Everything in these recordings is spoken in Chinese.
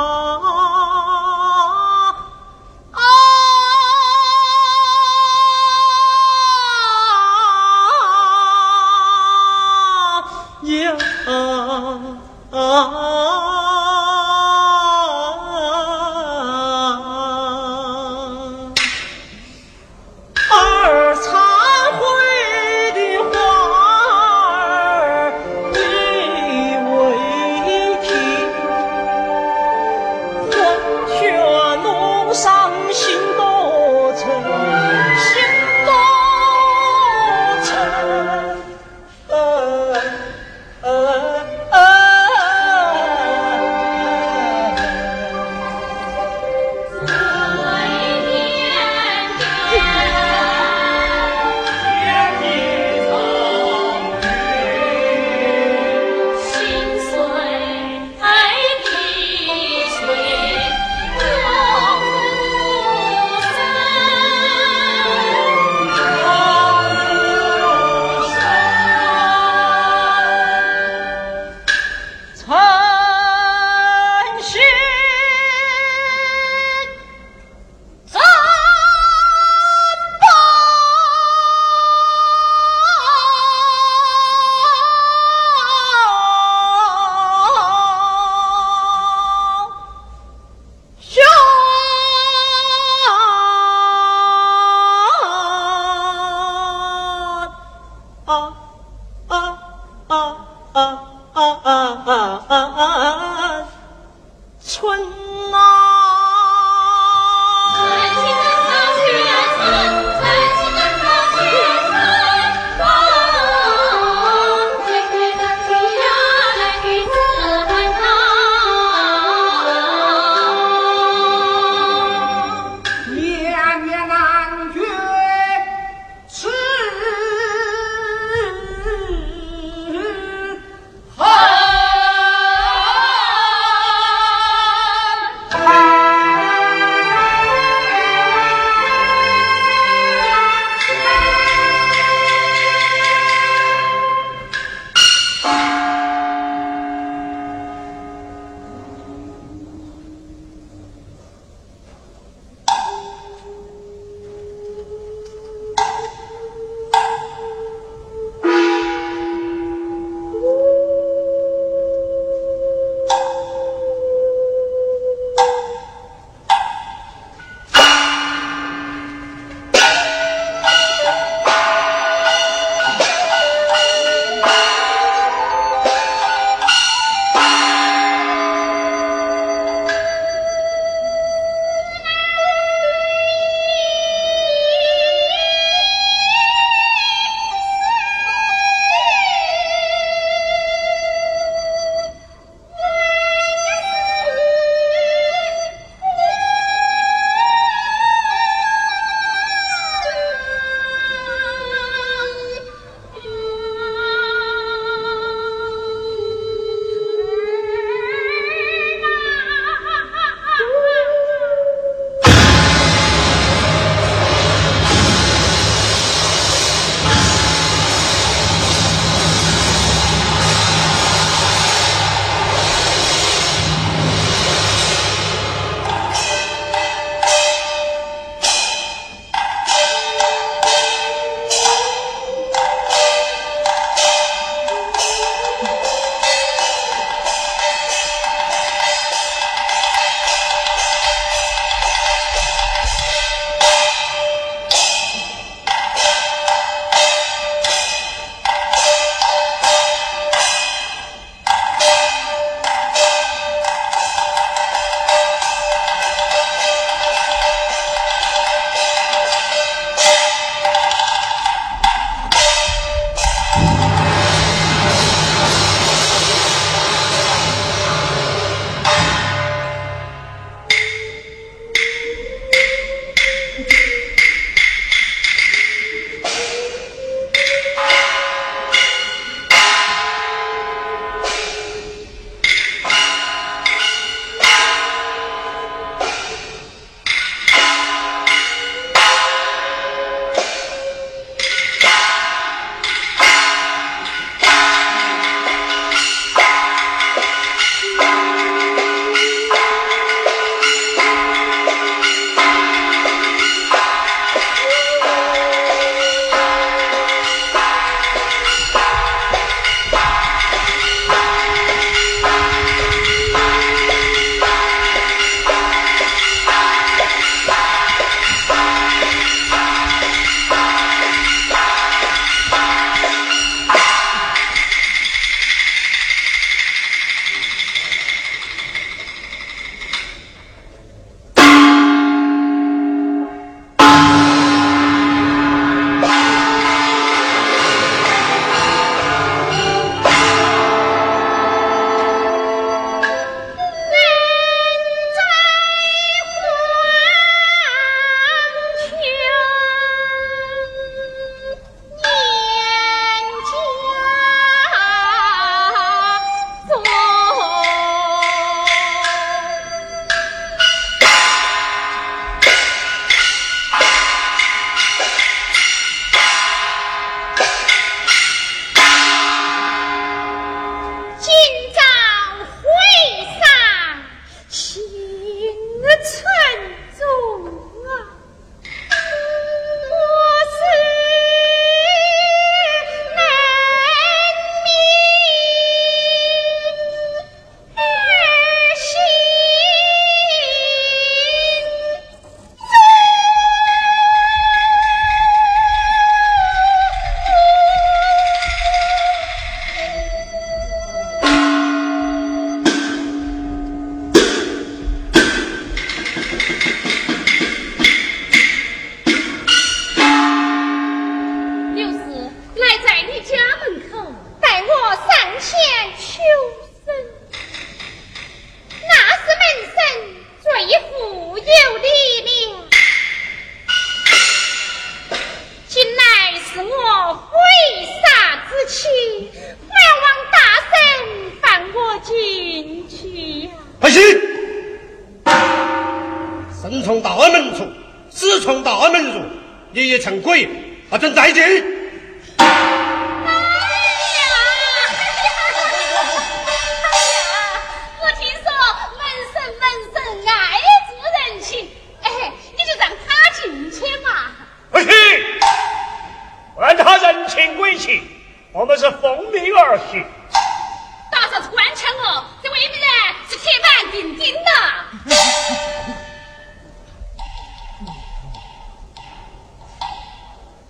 Oh.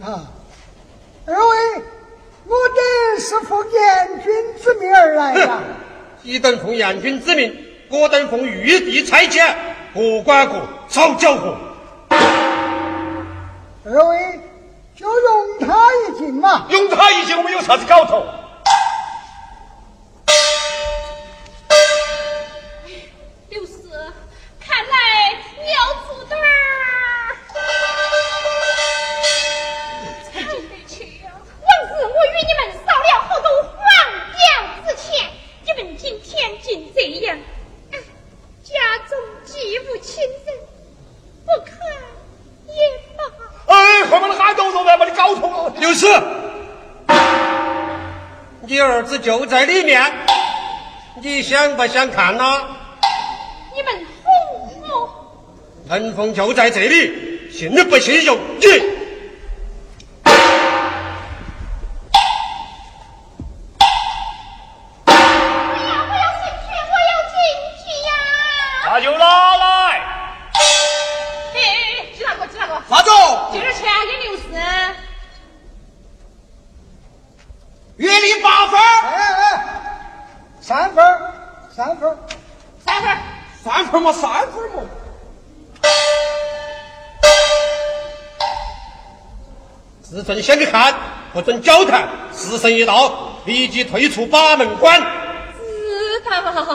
啊，二位，我等是奉阎君之命而来呀。你等奉阎君之命，我等奉玉帝差遣，各管各，少搅和。二位。就容他一斤嘛，容他一斤，我们有啥子搞头？不想看呐？你们哄我？陈凤就在这里，信不信由你。先去看，不准交谈。时辰一到，立即退出把门关。知道了。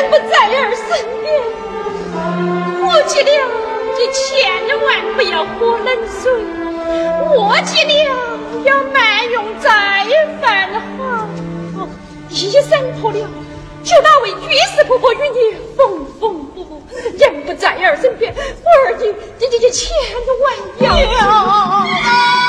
娘不在儿身边，我记了，你千万不要喝冷水，我记了。要慢用再犯好，一声破了，就那位居士婆婆与你缝缝补补，人不在儿身边，我儿你你你你千万要。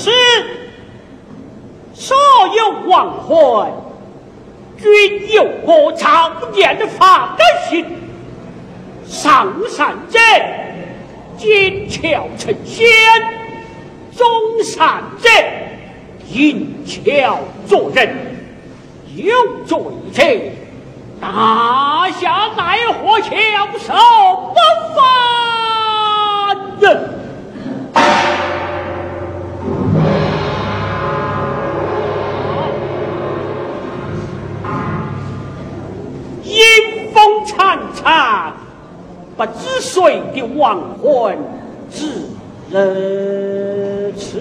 是，所有王魂均有我常的发的心，上善者，金桥成仙，中善者，银桥做人，有罪者，大侠奈何桥手不凡人。参差不知谁的亡魂至了此